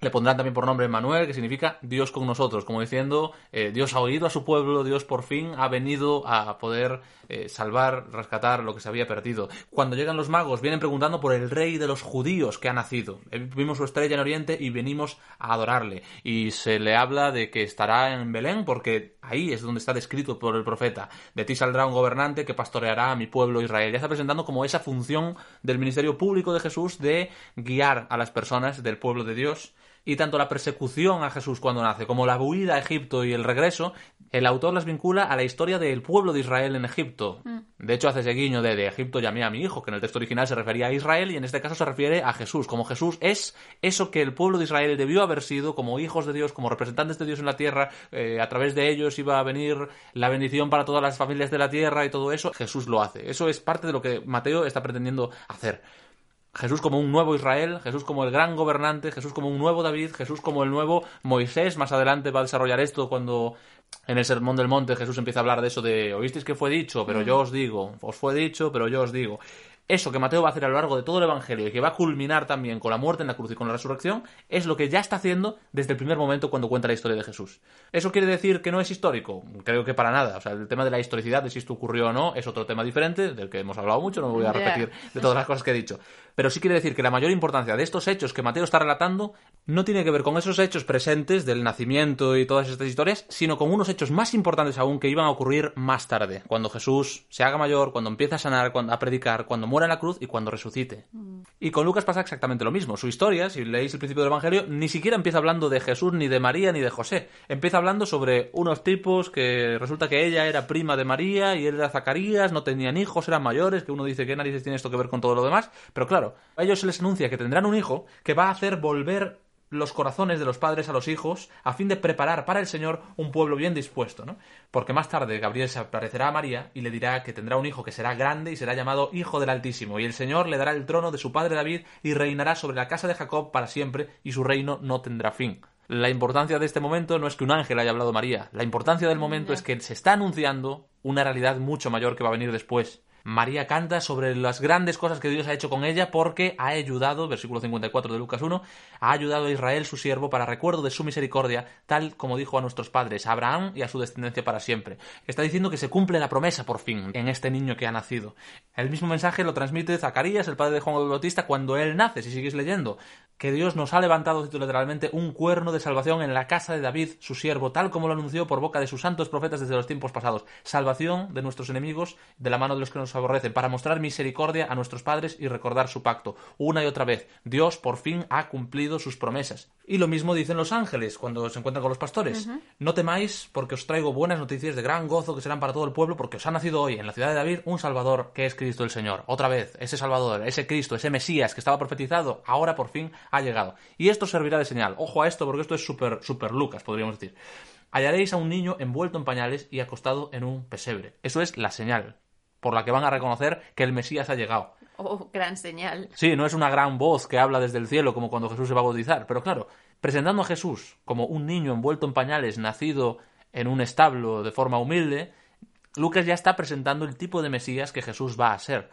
Le pondrán también por nombre Manuel, que significa Dios con nosotros, como diciendo, eh, Dios ha oído a su pueblo, Dios por fin ha venido a poder eh, salvar, rescatar lo que se había perdido. Cuando llegan los magos, vienen preguntando por el rey de los judíos que ha nacido. Eh, vimos su estrella en Oriente y venimos a adorarle. Y se le habla de que estará en Belén, porque ahí es donde está descrito por el profeta. De ti saldrá un gobernante que pastoreará a mi pueblo Israel. Ya está presentando como esa función del ministerio público de Jesús de guiar a las personas del pueblo de Dios y tanto la persecución a Jesús cuando nace como la huida a Egipto y el regreso, el autor las vincula a la historia del pueblo de Israel en Egipto. Mm. De hecho, hace ese guiño de, de, Egipto llamé a mi hijo, que en el texto original se refería a Israel y en este caso se refiere a Jesús, como Jesús es eso que el pueblo de Israel debió haber sido como hijos de Dios, como representantes de Dios en la tierra, eh, a través de ellos iba a venir la bendición para todas las familias de la tierra y todo eso, Jesús lo hace. Eso es parte de lo que Mateo está pretendiendo hacer. Jesús como un nuevo Israel, Jesús como el gran gobernante, Jesús como un nuevo David, Jesús como el nuevo Moisés. Más adelante va a desarrollar esto cuando en el Sermón del Monte Jesús empieza a hablar de eso de oísteis que fue dicho, pero yo os digo, os fue dicho, pero yo os digo eso que Mateo va a hacer a lo largo de todo el Evangelio y que va a culminar también con la muerte en la cruz y con la resurrección, es lo que ya está haciendo desde el primer momento cuando cuenta la historia de Jesús. ¿Eso quiere decir que no es histórico? Creo que para nada. O sea, el tema de la historicidad, de si esto ocurrió o no, es otro tema diferente, del que hemos hablado mucho, no me voy a repetir de todas las cosas que he dicho. Pero sí quiere decir que la mayor importancia de estos hechos que Mateo está relatando no tiene que ver con esos hechos presentes del nacimiento y todas estas historias, sino con unos hechos más importantes aún que iban a ocurrir más tarde, cuando Jesús se haga mayor, cuando empieza a sanar, cuando, a predicar, cuando muera en la cruz y cuando resucite. Mm. Y con Lucas pasa exactamente lo mismo. Su historia, si leéis el principio del Evangelio, ni siquiera empieza hablando de Jesús, ni de María, ni de José. Empieza hablando sobre unos tipos que resulta que ella era prima de María y él era Zacarías, no tenían hijos, eran mayores, que uno dice que nadie tiene esto que ver con todo lo demás. Pero claro, a ellos se les anuncia que tendrán un hijo que va a hacer volver los corazones de los padres a los hijos a fin de preparar para el Señor un pueblo bien dispuesto, ¿no? Porque más tarde Gabriel se aparecerá a María y le dirá que tendrá un hijo que será grande y será llamado Hijo del Altísimo, y el Señor le dará el trono de su padre David y reinará sobre la casa de Jacob para siempre y su reino no tendrá fin. La importancia de este momento no es que un ángel haya hablado a María, la importancia del momento es que se está anunciando una realidad mucho mayor que va a venir después. María canta sobre las grandes cosas que Dios ha hecho con ella porque ha ayudado, versículo 54 de Lucas 1, ha ayudado a Israel su siervo para recuerdo de su misericordia, tal como dijo a nuestros padres, a Abraham y a su descendencia para siempre. Está diciendo que se cumple la promesa por fin en este niño que ha nacido. El mismo mensaje lo transmite Zacarías, el padre de Juan el Bautista, cuando él nace, si sigues leyendo, que Dios nos ha levantado, literalmente, un cuerno de salvación en la casa de David, su siervo, tal como lo anunció por boca de sus santos profetas desde los tiempos pasados. Salvación de nuestros enemigos, de la mano de los que nos aborrecen, para mostrar misericordia a nuestros padres y recordar su pacto. Una y otra vez, Dios por fin ha cumplido sus promesas. Y lo mismo dicen los ángeles cuando se encuentran con los pastores. No temáis, porque os traigo buenas noticias de gran gozo que serán para todo el pueblo, porque os ha nacido hoy en la ciudad de David un Salvador que es Cristo el Señor. Otra vez, ese Salvador, ese Cristo, ese Mesías que estaba profetizado, ahora por fin ha llegado. Y esto servirá de señal. Ojo a esto porque esto es súper, súper Lucas, podríamos decir. Hallaréis a un niño envuelto en pañales y acostado en un pesebre. Eso es la señal por la que van a reconocer que el Mesías ha llegado. Oh, gran señal. Sí, no es una gran voz que habla desde el cielo como cuando Jesús se va a bautizar, pero claro, presentando a Jesús como un niño envuelto en pañales, nacido en un establo de forma humilde, Lucas ya está presentando el tipo de Mesías que Jesús va a ser.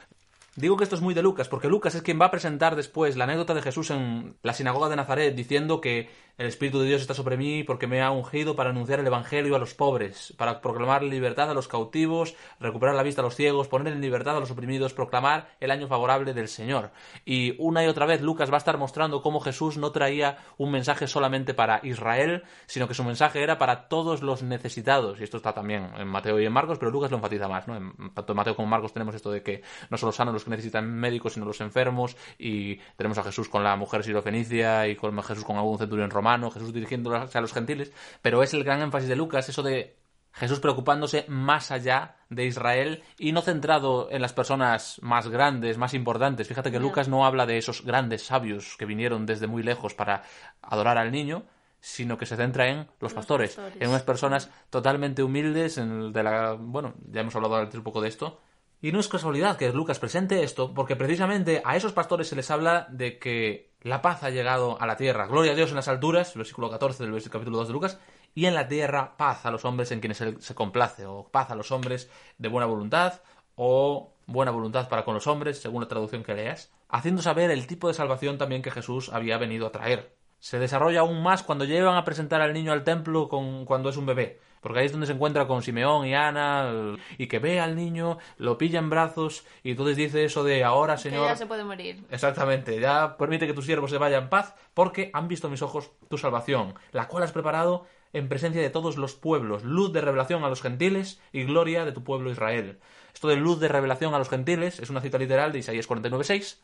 Digo que esto es muy de Lucas, porque Lucas es quien va a presentar después la anécdota de Jesús en la sinagoga de Nazaret, diciendo que el Espíritu de Dios está sobre mí porque me ha ungido para anunciar el Evangelio a los pobres, para proclamar libertad a los cautivos, recuperar la vista a los ciegos, poner en libertad a los oprimidos, proclamar el año favorable del Señor. Y una y otra vez Lucas va a estar mostrando cómo Jesús no traía un mensaje solamente para Israel, sino que su mensaje era para todos los necesitados. Y esto está también en Mateo y en Marcos, pero Lucas lo enfatiza más. ¿no? En, tanto en Mateo como en Marcos tenemos esto de que no solo sanos los que necesitan médicos, sino los enfermos. Y tenemos a Jesús con la mujer sirofenicia y con Jesús con algún centurión romano Jesús dirigiéndose a los gentiles, pero es el gran énfasis de Lucas, eso de Jesús preocupándose más allá de Israel y no centrado en las personas más grandes, más importantes. Fíjate que Lucas no habla de esos grandes sabios que vinieron desde muy lejos para adorar al niño, sino que se centra en los, pastores, en unas personas totalmente humildes, en de la, bueno, ya hemos hablado antes un poco de esto, y no es casualidad que Lucas presente esto, porque precisamente a esos pastores se les habla de que la paz ha llegado a la tierra. Gloria a Dios en las alturas, versículo 14 del capítulo 2 de Lucas, y en la tierra paz a los hombres en quienes se complace, o paz a los hombres de buena voluntad, o buena voluntad para con los hombres, según la traducción que leas, haciendo saber el tipo de salvación también que Jesús había venido a traer. Se desarrolla aún más cuando llevan a presentar al niño al templo con, cuando es un bebé. Porque ahí es donde se encuentra con Simeón y Ana, y que ve al niño, lo pilla en brazos, y entonces dice eso de ahora, Señor. Que ya se puede morir. Exactamente, ya permite que tu siervo se vaya en paz, porque han visto mis ojos tu salvación, la cual has preparado en presencia de todos los pueblos, luz de revelación a los gentiles y gloria de tu pueblo Israel. Esto de luz de revelación a los gentiles es una cita literal de Isaías 49.6,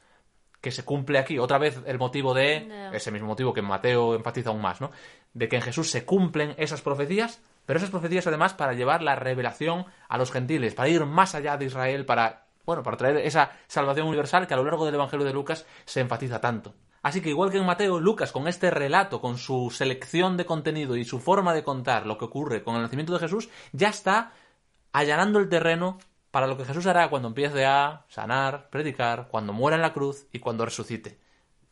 que se cumple aquí. Otra vez el motivo de, No. ese mismo motivo que Mateo enfatiza aún más, ¿no? De que en Jesús se cumplen esas profecías, pero esas profecías además para llevar la revelación a los gentiles, para ir más allá de Israel, para, bueno, para traer esa salvación universal que a lo largo del Evangelio de Lucas se enfatiza tanto. Así que igual que en Mateo, Lucas con este relato, con su selección de contenido y su forma de contar lo que ocurre con el nacimiento de Jesús, ya está allanando el terreno para lo que Jesús hará cuando empiece a sanar, predicar, cuando muera en la cruz y cuando resucite.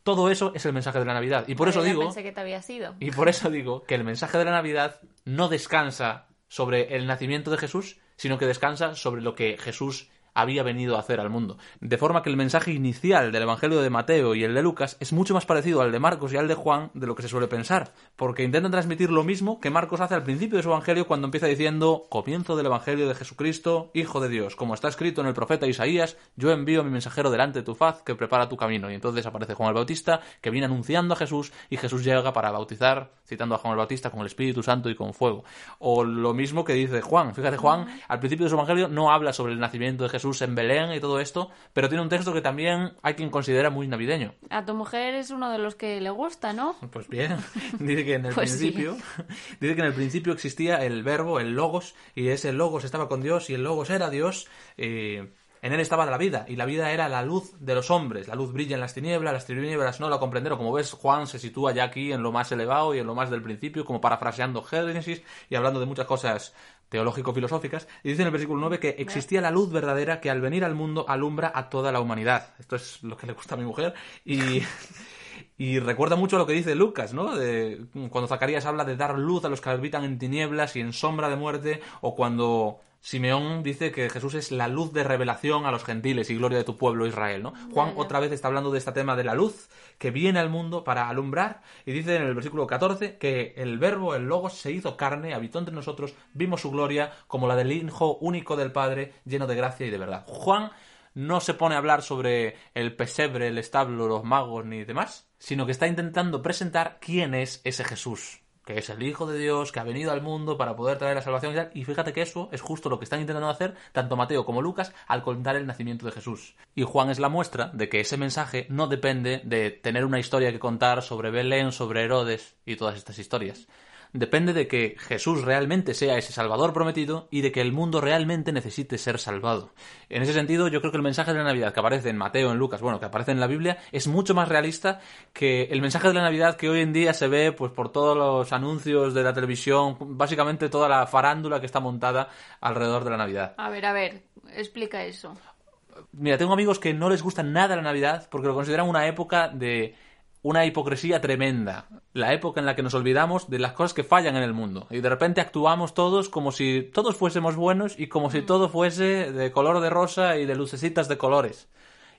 Todo eso es el mensaje de la Navidad. Y por eso digo, Pensé que te había sido. y por eso digo que el mensaje de la Navidad no descansa sobre el nacimiento de Jesús, sino que descansa sobre lo que Jesús había venido a hacer al mundo. De forma que el mensaje inicial del Evangelio de Mateo y el de Lucas es mucho más parecido al de Marcos y al de Juan de lo que se suele pensar, porque intentan transmitir lo mismo que Marcos hace al principio de su Evangelio cuando empieza diciendo comienzo del Evangelio de Jesucristo, Hijo de Dios, como está escrito en el profeta Isaías, yo envío a mi mensajero delante de tu faz que prepara tu camino. Y entonces aparece Juan el Bautista que viene anunciando a Jesús y Jesús llega para bautizar, citando a Juan el Bautista con el Espíritu Santo y con fuego. O lo mismo que dice Juan. Fíjate, Juan al principio de su Evangelio no habla sobre el nacimiento de Jesús en Belén y todo esto, pero tiene un texto que también hay quien considera muy navideño. A tu mujer es uno de los que le gusta, ¿no? Pues bien, dice que en el Pues sí. principio, dice que en el principio existía el verbo, el logos, y ese logos estaba con Dios y el logos era Dios. en él estaba la vida, y la vida era la luz de los hombres. La luz brilla en las tinieblas, las tinieblas no la comprendieron. Como ves, Juan se sitúa ya aquí en lo más elevado y en lo más del principio, como parafraseando Génesis y hablando de muchas cosas teológico-filosóficas. Y dice en el versículo 9 que existía la luz verdadera que al venir al mundo alumbra a toda la humanidad. Esto es lo que le gusta a mi mujer. Y. Y recuerda mucho lo que dice Lucas, ¿no? De, cuando Zacarías habla de dar luz a los que habitan en tinieblas y en sombra de muerte, o cuando Simeón dice que Jesús es la luz de revelación a los gentiles y gloria de tu pueblo Israel, ¿no? Juan otra vez está hablando de este tema de la luz que viene al mundo para alumbrar y dice en el versículo 14 que el verbo, el logos, se hizo carne, habitó entre nosotros, vimos su gloria como la del Hijo único del Padre, lleno de gracia y de verdad. Juan no se pone a hablar sobre el pesebre, el establo, los magos ni demás, sino que está intentando presentar quién es ese Jesús, que es el Hijo de Dios, que ha venido al mundo para poder traer la salvación y tal. Y fíjate que eso es justo lo que están intentando hacer tanto Mateo como Lucas al contar el nacimiento de Jesús. Y Juan es la muestra de que ese mensaje no depende de tener una historia que contar sobre Belén, sobre Herodes y todas estas historias depende de que Jesús realmente sea ese Salvador prometido y de que el mundo realmente necesite ser salvado. En ese sentido, yo creo que el mensaje de la Navidad que aparece en Mateo, en Lucas, bueno, que aparece en la Biblia, es mucho más realista que el mensaje de la Navidad que hoy en día se ve pues por todos los anuncios de la televisión, básicamente toda la farándula que está montada alrededor de la Navidad. A ver, a ver, explica eso. Mira, tengo amigos que no les gusta nada la Navidad porque lo consideran una época de una hipocresía tremenda. La época en la que nos olvidamos de las cosas que fallan en el mundo. Y de repente actuamos todos como si todos fuésemos buenos y como si todo fuese de color de rosa y de lucecitas de colores.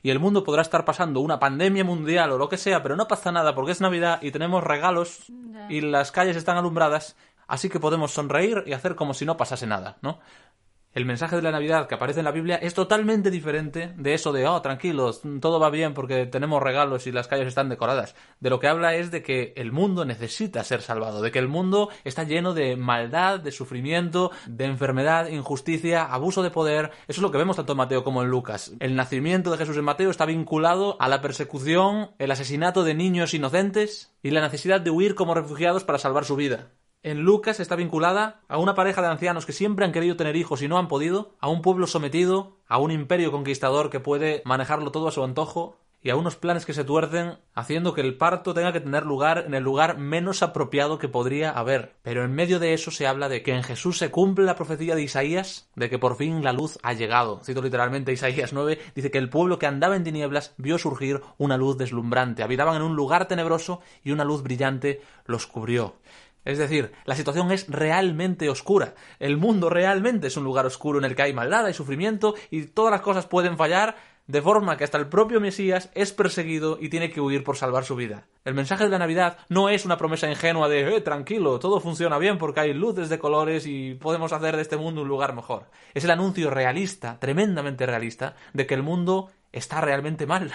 Y el mundo podrá estar pasando una pandemia mundial o lo que sea, pero no pasa nada porque es Navidad y tenemos regalos y las calles están alumbradas, así que podemos sonreír y hacer como si no pasase nada, ¿no? El mensaje de la Navidad que aparece en la Biblia es totalmente diferente de eso de, oh, tranquilos, todo va bien porque tenemos regalos y las calles están decoradas. De lo que habla es de que el mundo necesita ser salvado, de que el mundo está lleno de maldad, de sufrimiento, de enfermedad, injusticia, abuso de poder. Eso es lo que vemos tanto en Mateo como en Lucas. El nacimiento de Jesús en Mateo está vinculado a la persecución, el asesinato de niños inocentes y la necesidad de huir como refugiados para salvar su vida. En Lucas está vinculada a una pareja de ancianos que siempre han querido tener hijos y no han podido, a un pueblo sometido, a un imperio conquistador que puede manejarlo todo a su antojo, y a unos planes que se tuercen, haciendo que el parto tenga que tener lugar en el lugar menos apropiado que podría haber. Pero en medio de eso se habla de que en Jesús se cumple la profecía de Isaías, de que por fin la luz ha llegado. Cito literalmente Isaías 9, dice que el pueblo que andaba en tinieblas vio surgir una luz deslumbrante. Habitaban en un lugar tenebroso y una luz brillante los cubrió. Es decir, la situación es realmente oscura. El mundo realmente es un lugar oscuro en el que hay maldad, hay sufrimiento y todas las cosas pueden fallar, de forma que hasta el propio Mesías es perseguido y tiene que huir por salvar su vida. El mensaje de la Navidad no es una promesa ingenua de, eh, tranquilo, todo funciona bien porque hay luces de colores y podemos hacer de este mundo un lugar mejor. Es el anuncio realista, tremendamente realista, de que el mundo está realmente mal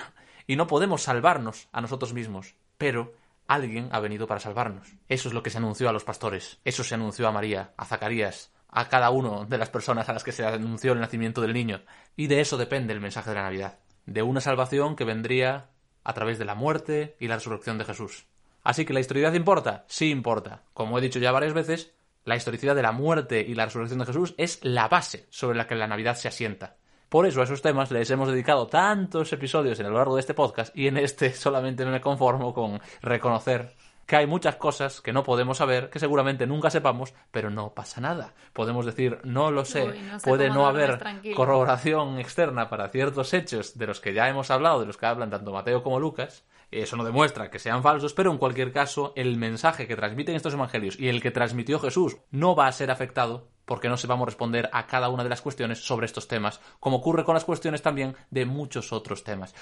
y no podemos salvarnos a nosotros mismos. Pero alguien ha venido para salvarnos. Eso es lo que se anunció a los pastores. Eso se anunció a María, a Zacarías, a cada uno de las personas a las que se anunció el nacimiento del niño. Y de eso depende el mensaje de la Navidad, de una salvación que vendría a través de la muerte y la resurrección de Jesús. Así que la historicidad importa, sí importa. Como he dicho ya varias veces, la historicidad de la muerte y la resurrección de Jesús es la base sobre la que la Navidad se asienta. Por eso a esos temas les hemos dedicado tantos episodios a lo largo de este podcast y en este solamente me conformo con reconocer que hay muchas cosas que no podemos saber, que seguramente nunca sepamos, pero no pasa nada. Podemos decir, no lo sé, Uy, no sé puede no haber tranquilo. corroboración externa para ciertos hechos de los que ya hemos hablado, de los que hablan tanto Mateo como Lucas. Eso no demuestra que sean falsos, pero en cualquier caso, el mensaje que transmiten estos evangelios y el que transmitió Jesús no va a ser afectado porque no sepamos responder a cada una de las cuestiones sobre estos temas, como ocurre con las cuestiones también de muchos otros temas.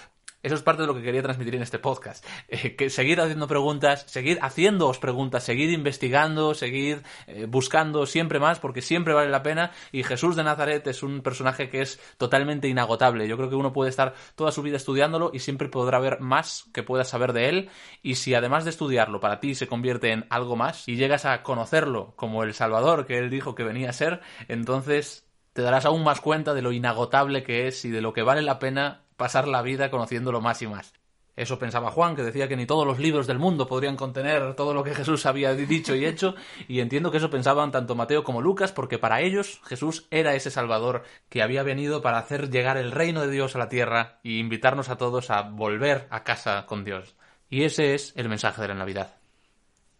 Eso es parte de lo que quería transmitir en este podcast. Eh, que seguir haciendo preguntas, seguir haciéndoos preguntas, seguir investigando, seguir eh, buscando siempre más, porque siempre vale la pena. Y Jesús de Nazaret es un personaje que es totalmente inagotable. Yo creo que uno puede estar toda su vida estudiándolo y siempre podrá haber más que puedas saber de él. Y si además de estudiarlo para ti se convierte en algo más y llegas a conocerlo como el Salvador que él dijo que venía a ser, entonces te darás aún más cuenta de lo inagotable que es y de lo que vale la pena pasar la vida conociéndolo más y más. Eso pensaba Juan, que decía que ni todos los libros del mundo podrían contener todo lo que Jesús había dicho y hecho, y entiendo que eso pensaban tanto Mateo como Lucas, porque para ellos Jesús era ese Salvador que había venido para hacer llegar el reino de Dios a la tierra y invitarnos a todos a volver a casa con Dios. Y ese es el mensaje de la Navidad.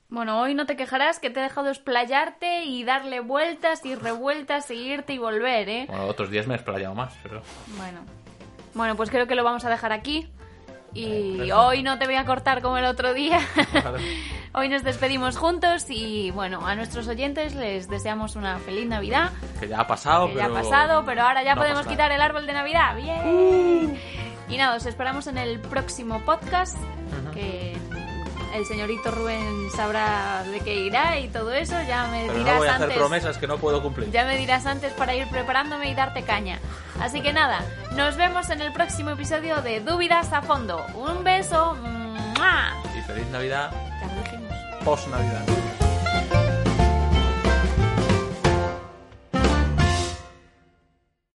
Bueno, hoy no te quejarás que te he dejado explayarte y darle vueltas y revueltas, seguirte y volver, ¿eh? Bueno, otros días me he explayado más, pero... Bueno. Bueno, pues creo que lo vamos a dejar aquí. Y Perfecto. hoy no te voy a cortar como el otro día. Hoy nos despedimos juntos y bueno, a nuestros oyentes les deseamos una feliz Navidad. Que ya ha pasado, Que pero... ya ha pasado, pero ahora ya no podemos quitar el árbol de Navidad. ¡Bien! Y nada, os esperamos en el próximo podcast. Que el señorito Rubén sabrá de qué irá y todo eso. Ya me Pero dirás no voy a antes. hacer promesas que no puedo cumplir. Ya me dirás antes para ir preparándome y darte caña. Así que nada, nos vemos en el próximo episodio de Dúvidas a Fondo. Un beso. ¡Mua! Y feliz Navidad, Ya lo dijimos. post Navidad.